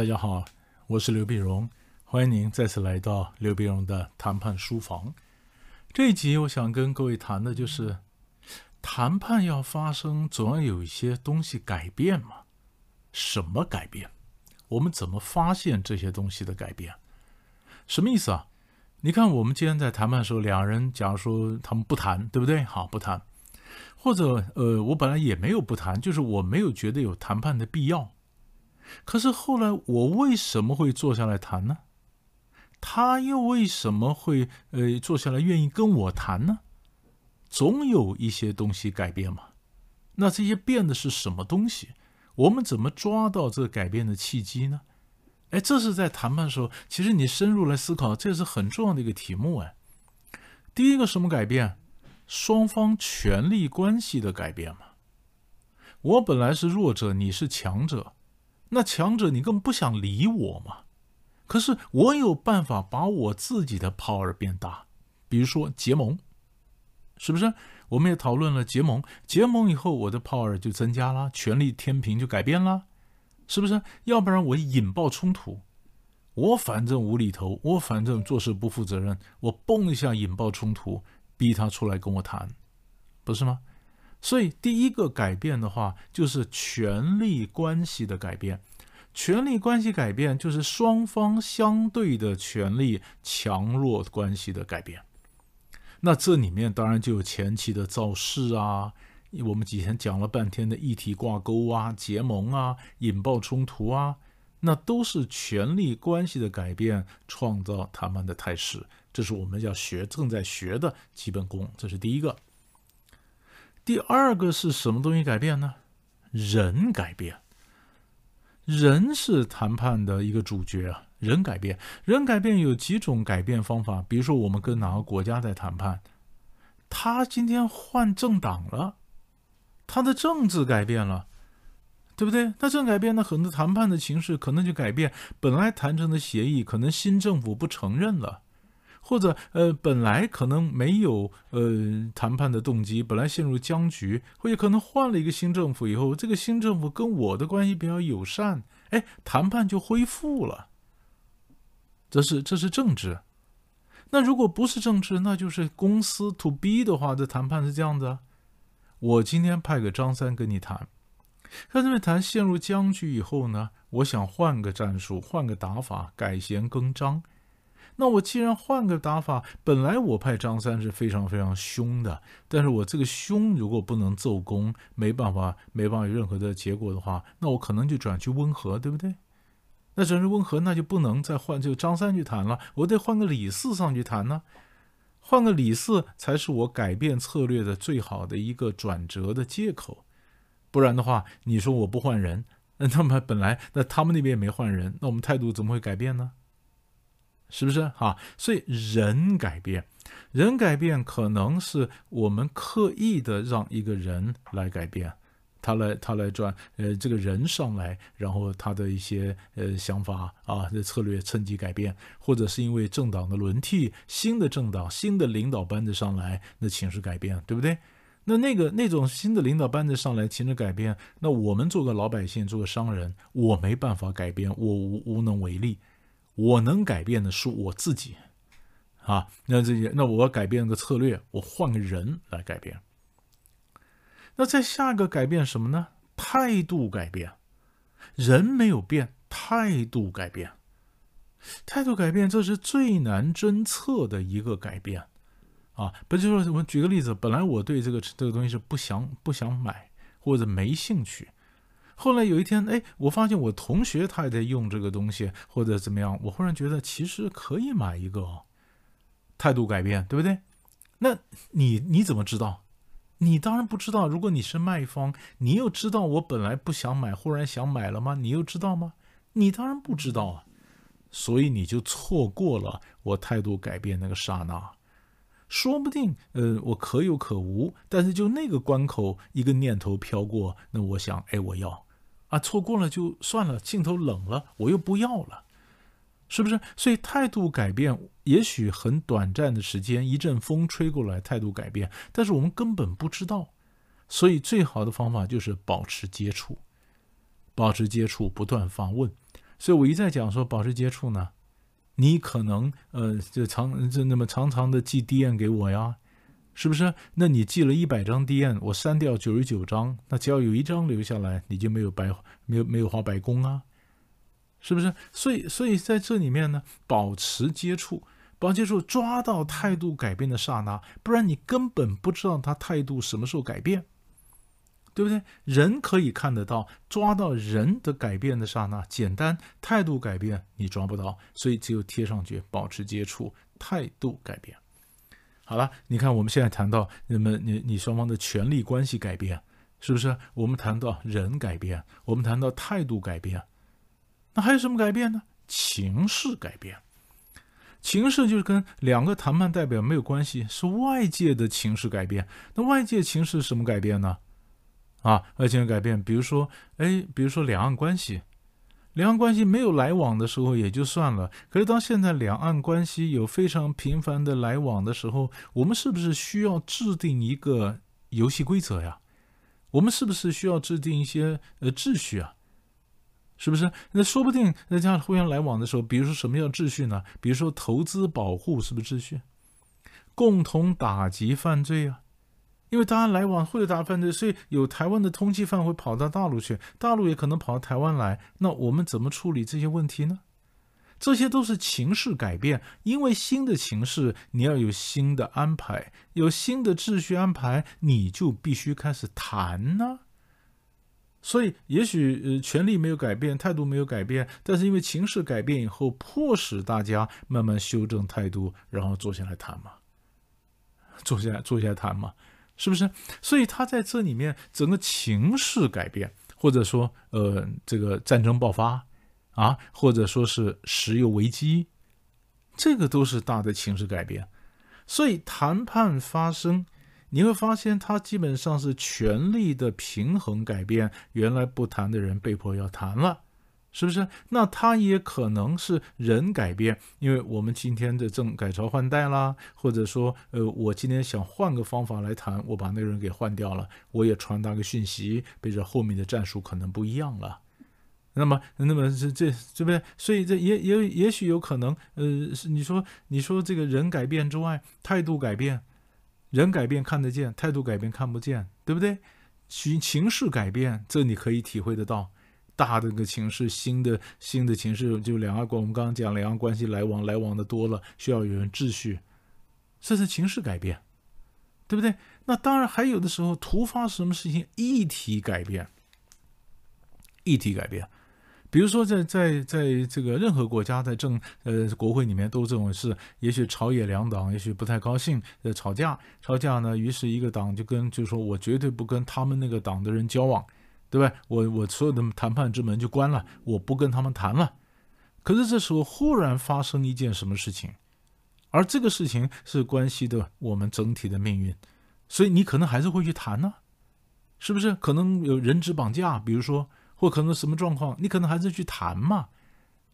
大家好，我是刘碧荣，欢迎您再次来到刘碧荣的谈判书房。这一集我想跟各位谈的就是谈判要发生，总要有一些东西改变嘛。什么改变？我们怎么发现这些东西的改变？什么意思啊？你看，我们今天在谈判的时候，两人假如说他们不谈，对不对？好，不谈，或者呃，我本来也没有不谈，就是我没有觉得有谈判的必要。可是后来我为什么会坐下来谈呢？他又为什么会呃坐下来愿意跟我谈呢？总有一些东西改变嘛。那这些变的是什么东西？我们怎么抓到这改变的契机呢？哎，这是在谈判的时候，其实你深入来思考，这是很重要的一个题目哎。第一个什么改变？双方权力关系的改变嘛。我本来是弱者，你是强者。那强者，你根本不想理我嘛？可是我有办法把我自己的 power 变大，比如说结盟，是不是？我们也讨论了结盟，结盟以后我的 power 就增加了，权力天平就改变了，是不是？要不然我引爆冲突，我反正无厘头，我反正做事不负责任，我蹦一下引爆冲突，逼他出来跟我谈，不是吗？所以，第一个改变的话，就是权力关系的改变。权力关系改变，就是双方相对的权力强弱关系的改变。那这里面当然就有前期的造势啊，我们以前讲了半天的议题挂钩啊、结盟啊、引爆冲突啊，那都是权力关系的改变创造他们的态势。这是我们要学、正在学的基本功。这是第一个。第二个是什么东西改变呢？人改变，人是谈判的一个主角啊。人改变，人改变有几种改变方法。比如说，我们跟哪个国家在谈判，他今天换政党了，他的政治改变了，对不对？那政改变，那很多谈判的形式可能就改变。本来谈成的协议，可能新政府不承认了。或者呃，本来可能没有呃谈判的动机，本来陷入僵局，或者可能换了一个新政府以后，这个新政府跟我的关系比较友善，哎，谈判就恢复了。这是这是政治。那如果不是政治，那就是公司 to B 的话，这谈判是这样的：我今天派个张三跟你谈，跟他们谈陷入僵局以后呢，我想换个战术，换个打法，改弦更张。那我既然换个打法，本来我派张三是非常非常凶的，但是我这个凶如果不能奏功，没办法，没办法有任何的结果的话，那我可能就转去温和，对不对？那转去温和，那就不能再换就张三去谈了，我得换个李四上去谈呢，换个李四才是我改变策略的最好的一个转折的借口，不然的话，你说我不换人，那么本来那他们那边也没换人，那我们态度怎么会改变呢？是不是哈？所以人改变，人改变可能是我们刻意的让一个人来改变，他来他来转，呃，这个人上来，然后他的一些呃想法啊，这策略趁机改变，或者是因为政党的轮替，新的政党、新的领导班子上来，那情势改变，对不对？那那个那种新的领导班子上来，情势改变，那我们做个老百姓，做个商人，我没办法改变，我无无能为力。我能改变的是我自己，啊，那这些，那我改变个策略，我换个人来改变。那再下一个改变什么呢？态度改变，人没有变，态度改变，态度改变，这是最难侦测的一个改变，啊，不就是我举个例子，本来我对这个这个东西是不想不想买或者没兴趣。后来有一天，哎，我发现我同学他也在用这个东西，或者怎么样，我忽然觉得其实可以买一个，哦态度改变，对不对？那你你怎么知道？你当然不知道。如果你是卖方，你又知道我本来不想买，忽然想买了吗？你又知道吗？你当然不知道啊。所以你就错过了我态度改变那个刹那。说不定，呃，我可有可无，但是就那个关口，一个念头飘过，那我想，哎，我要。啊，错过了就算了，镜头冷了，我又不要了，是不是？所以态度改变，也许很短暂的时间，一阵风吹过来，态度改变，但是我们根本不知道。所以最好的方法就是保持接触，保持接触，不断发问，所以我一再讲说保持接触呢，你可能呃这长这那么长长的寄 DM 给我呀，是不是？那你寄了一百张 D N，我删掉九十九张，那只要有一张留下来，你就没有白没有没有花白工啊，是不是？所以所以在这里面呢，保持接触。保持接触，抓到态度改变的刹那，不然你根本不知道他态度什么时候改变，对不对？人可以看得到，抓到人的改变的刹那，简单；态度改变你抓不到，所以只有贴上去，保持接触，态度改变。好了，你看我们现在谈到，那么你你双方的权力关系改变，是不是？我们谈到人改变，我们谈到态度改变，那还有什么改变呢？情势改变。情势就是跟两个谈判代表没有关系，是外界的情势改变。那外界情势什么改变呢？啊，外界改变，比如说，哎，比如说两岸关系，两岸关系没有来往的时候也就算了，可是当现在两岸关系有非常频繁的来往的时候，我们是不是需要制定一个游戏规则呀？我们是不是需要制定一些呃秩序啊？是不是？那说不定那这样互相来往的时候，比如说什么叫秩序呢？比如说投资保护是不是秩序？共同打击犯罪啊！因为大家来往会打犯罪，所以有台湾的通缉犯会跑到大陆去，大陆也可能跑到台湾来。那我们怎么处理这些问题呢？这些都是情势改变，因为新的情势，你要有新的安排，有新的秩序安排，你就必须开始谈呢。所以，也许呃，权力没有改变，态度没有改变，但是因为情势改变以后，迫使大家慢慢修正态度，然后坐下来谈嘛，坐下来坐下来谈嘛，是不是？所以他在这里面整个情势改变，或者说呃，这个战争爆发啊，或者说是石油危机，这个都是大的情势改变，所以谈判发生。你会发现，他基本上是权力的平衡改变，原来不谈的人被迫要谈了，是不是？那他也可能是人改变，因为我们今天的正改朝换代啦，或者说，呃，我今天想换个方法来谈，我把那个人给换掉了，我也传达个讯息，被这后面的战术可能不一样了。那么，那么这这对不对？所以这也也也许有可能，呃，是你说你说这个人改变之外，态度改变。人改变看得见，态度改变看不见，对不对？情情势改变，这你可以体会得到。大的个情势，新的新的情势，就两岸关，我们刚刚讲两岸关系来往来往的多了，需要有人秩序，这是情势改变，对不对？那当然还有的时候突发什么事情，议题改变，议题改变。比如说，在在在这个任何国家，在政呃国会里面都这种事，也许朝野两党也许不太高兴，呃吵架吵架呢，于是一个党就跟就说，我绝对不跟他们那个党的人交往，对吧？我我所有的谈判之门就关了，我不跟他们谈了。可是这时候忽然发生一件什么事情，而这个事情是关系的我们整体的命运，所以你可能还是会去谈呢，是不是？可能有人质绑架，比如说。或可能什么状况，你可能还是去谈嘛，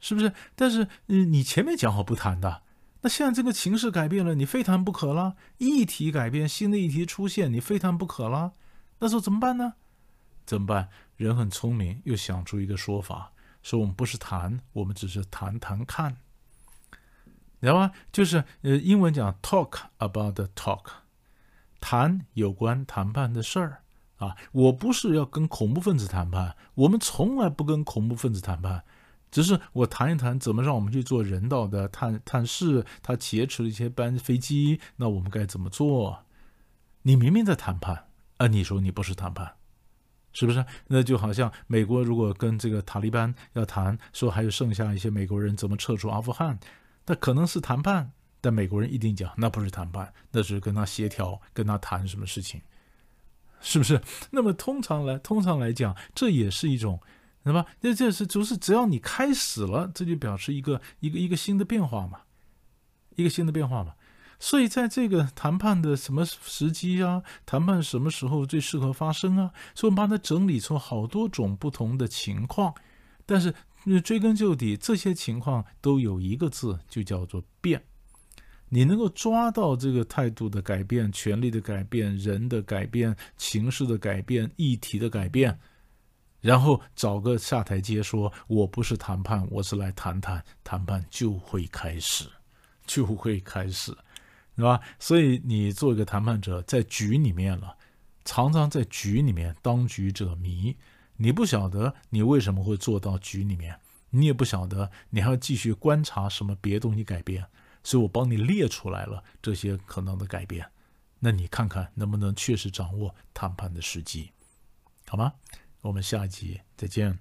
是不是？但是，嗯，你前面讲好不谈的，那现在这个情势改变了，你非谈不可了。议题改变，新的议题出现，你非谈不可了。那时候怎么办呢？怎么办？人很聪明，又想出一个说法，说我们不是谈，我们只是谈谈看，你知道吗？就是呃，英文讲 talk about the talk，谈有关谈判的事儿。啊，我不是要跟恐怖分子谈判，我们从来不跟恐怖分子谈判，只是我谈一谈怎么让我们去做人道的探探视，他劫持了一些班飞机，那我们该怎么做？你明明在谈判，啊，你说你不是谈判，是不是？那就好像美国如果跟这个塔利班要谈，说还有剩下一些美国人怎么撤出阿富汗，那可能是谈判，但美国人一定讲那不是谈判，那是跟他协调，跟他谈什么事情。是不是？那么通常来，通常来讲，这也是一种，那么那这是就是只要你开始了，这就表示一个一个一个新的变化嘛，一个新的变化嘛。所以在这个谈判的什么时机啊，谈判什么时候最适合发生啊，所以我们把它整理出好多种不同的情况，但是追根究底，这些情况都有一个字，就叫做变。你能够抓到这个态度的改变、权力的改变、人的改变、情势的改变、议题的改变，然后找个下台阶，说我不是谈判，我是来谈谈，谈判就会开始，就会开始，是吧？所以你做一个谈判者，在局里面了，常常在局里面当局者迷，你不晓得你为什么会做到局里面，你也不晓得你还要继续观察什么别东西改变，所以我帮你列出来了这些可能的改变，那你看看能不能确实掌握谈判的时机，好吗？我们下一集再见。